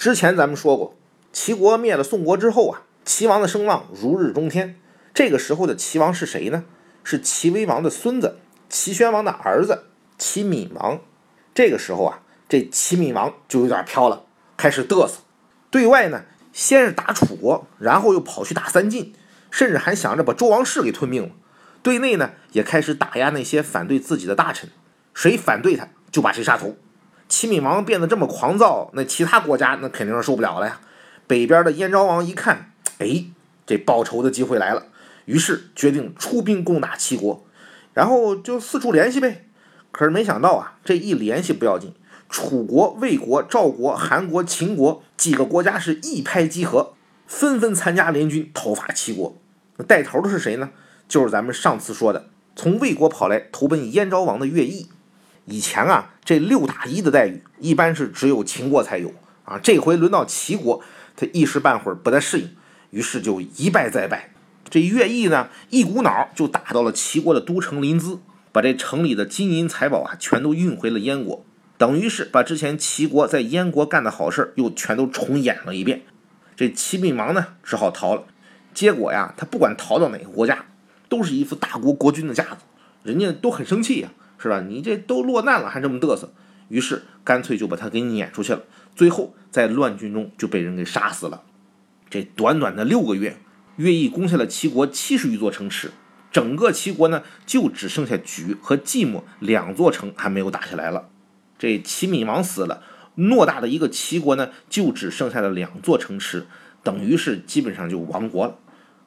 之前咱们说过，齐国灭了宋国之后啊，齐王的声望如日中天。这个时候的齐王是谁呢？是齐威王的孙子，齐宣王的儿子齐闵王。这个时候啊，这齐闵王就有点飘了，开始嘚瑟。对外呢，先是打楚国，然后又跑去打三晋，甚至还想着把周王室给吞并了。对内呢，也开始打压那些反对自己的大臣，谁反对他就把谁杀头。齐闵王变得这么狂躁，那其他国家那肯定是受不了了呀。北边的燕昭王一看，哎，这报仇的机会来了，于是决定出兵攻打齐国，然后就四处联系呗。可是没想到啊，这一联系不要紧，楚国、魏国、赵国、韩国、秦国几个国家是一拍即合，纷纷参加联军讨伐齐国。那带头的是谁呢？就是咱们上次说的，从魏国跑来投奔燕昭王的乐毅。以前啊，这六打一的待遇一般是只有秦国才有啊。这回轮到齐国，他一时半会儿不太适应，于是就一败再败。这乐毅呢，一股脑就打到了齐国的都城临淄，把这城里的金银财宝啊，全都运回了燕国，等于是把之前齐国在燕国干的好事又全都重演了一遍。这齐闵王呢，只好逃了。结果呀，他不管逃到哪个国家。都是一副大国国君的架子，人家都很生气呀，是吧？你这都落难了还这么嘚瑟，于是干脆就把他给撵出去了。最后在乱军中就被人给杀死了。这短短的六个月，乐毅攻下了齐国七十余座城池，整个齐国呢就只剩下莒和寂寞两座城还没有打下来了。这齐闵王死了，偌大的一个齐国呢就只剩下了两座城池，等于是基本上就亡国了。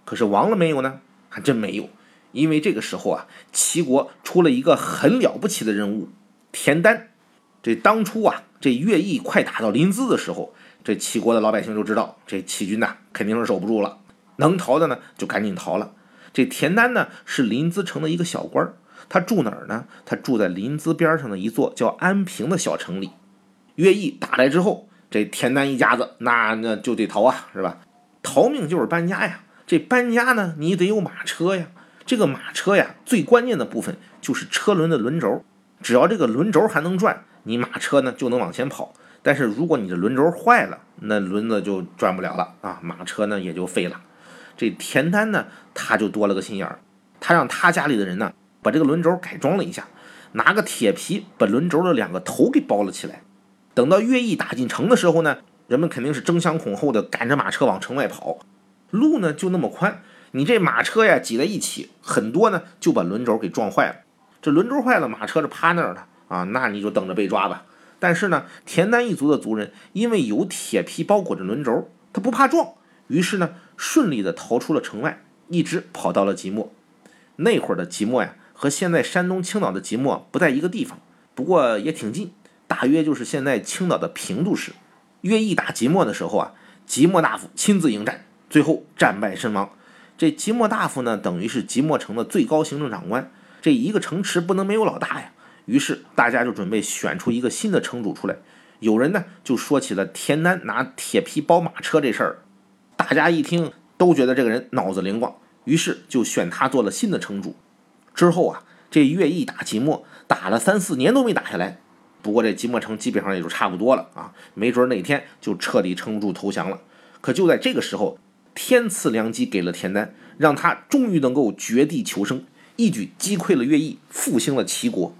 可是亡了没有呢？还真没有，因为这个时候啊，齐国出了一个很了不起的人物，田丹。这当初啊，这乐毅快打到临淄的时候，这齐国的老百姓就知道，这齐军呐肯定是守不住了，能逃的呢就赶紧逃了。这田丹呢是临淄城的一个小官他住哪儿呢？他住在临淄边上的一座叫安平的小城里。乐毅打来之后，这田丹一家子那那就得逃啊，是吧？逃命就是搬家呀。这搬家呢，你得有马车呀。这个马车呀，最关键的部分就是车轮的轮轴。只要这个轮轴还能转，你马车呢就能往前跑。但是如果你的轮轴坏了，那轮子就转不了了啊，马车呢也就废了。这田丹呢，他就多了个心眼儿，他让他家里的人呢把这个轮轴改装了一下，拿个铁皮把轮轴的两个头给包了起来。等到乐毅打进城的时候呢，人们肯定是争相恐后的赶着马车往城外跑。路呢就那么宽，你这马车呀挤在一起，很多呢就把轮轴给撞坏了。这轮轴坏了，马车是趴那儿的啊，那你就等着被抓吧。但是呢，田单一族的族人因为有铁皮包裹着轮轴，他不怕撞，于是呢顺利的逃出了城外，一直跑到了即墨。那会儿的即墨呀，和现在山东青岛的即墨不在一个地方，不过也挺近，大约就是现在青岛的平度市。乐毅打即墨的时候啊，即墨大夫亲自迎战。最后战败身亡，这即墨大夫呢，等于是即墨城的最高行政长官。这一个城池不能没有老大呀，于是大家就准备选出一个新的城主出来。有人呢就说起了田丹拿铁皮包马车这事儿，大家一听都觉得这个人脑子灵光，于是就选他做了新的城主。之后啊，这乐毅打即墨，打了三四年都没打下来。不过这即墨城基本上也就差不多了啊，没准哪天就彻底撑不住投降了。可就在这个时候。天赐良机给了田丹，让他终于能够绝地求生，一举击溃了乐毅，复兴了齐国。